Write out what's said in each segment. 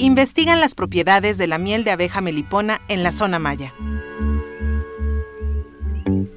Investigan las propiedades de la miel de abeja melipona en la zona maya.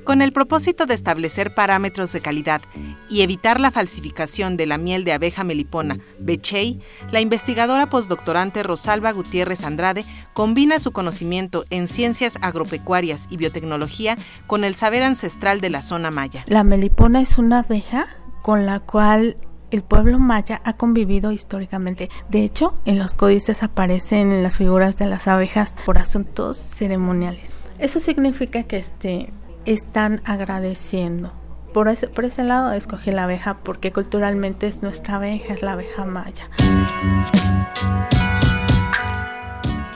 Con el propósito de establecer parámetros de calidad y evitar la falsificación de la miel de abeja melipona, Bechey, la investigadora postdoctorante Rosalba Gutiérrez Andrade combina su conocimiento en ciencias agropecuarias y biotecnología con el saber ancestral de la zona maya. La melipona es una abeja con la cual el pueblo maya ha convivido históricamente. De hecho, en los códices aparecen las figuras de las abejas por asuntos ceremoniales. Eso significa que este están agradeciendo. Por ese, por ese lado escogí la abeja porque culturalmente es nuestra abeja, es la abeja maya.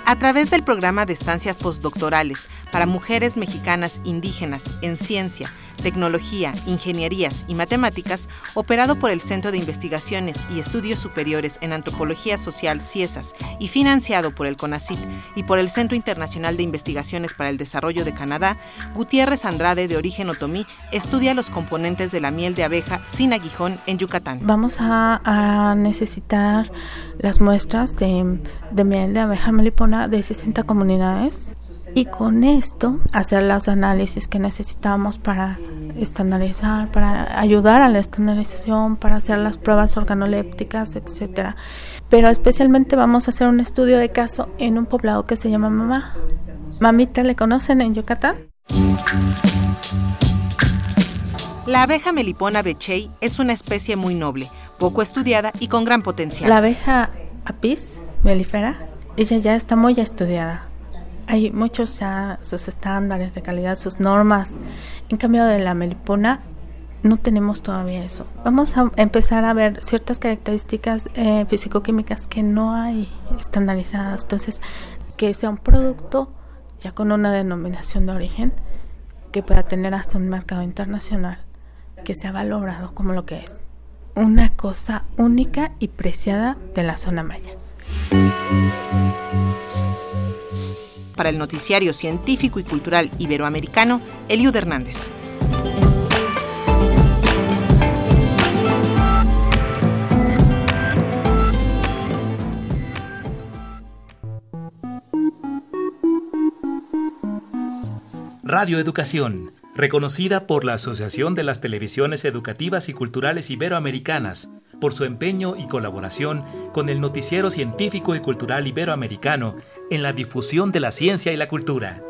A través del programa de estancias postdoctorales para mujeres mexicanas indígenas en ciencia, tecnología, ingenierías y matemáticas, operado por el Centro de Investigaciones y Estudios Superiores en Antropología Social CIESAS y financiado por el CONACIT y por el Centro Internacional de Investigaciones para el Desarrollo de Canadá, Gutiérrez Andrade, de origen otomí, estudia los componentes de la miel de abeja sin aguijón en Yucatán. Vamos a, necesitar las muestras de, de miel de abeja melipona de 60 comunidades y con esto hacer los análisis que necesitamos para estandarizar, para ayudar a la estandarización, para hacer las pruebas organolépticas, etcétera. Pero especialmente vamos a hacer un estudio de caso en un poblado que se llama Mamá. Mamita, ¿le conocen en Yucatán? La abeja melipona bechey es una especie muy noble, poco estudiada y con gran potencial. La abeja apis melífera, ella ya está muy estudiada hay muchos ya sus estándares de calidad, sus normas. En cambio de la melipona no tenemos todavía eso. Vamos a empezar a ver ciertas características eh, físico-químicas que no hay estandarizadas. Entonces, que sea un producto ya con una denominación de origen que pueda tener hasta un mercado internacional, que sea valorado como lo que es. Una cosa única y preciada de la zona maya para el noticiario científico y cultural iberoamericano, Eliud Hernández. Radio Educación, reconocida por la Asociación de las Televisiones Educativas y Culturales Iberoamericanas por su empeño y colaboración con el noticiero científico y cultural iberoamericano en la difusión de la ciencia y la cultura.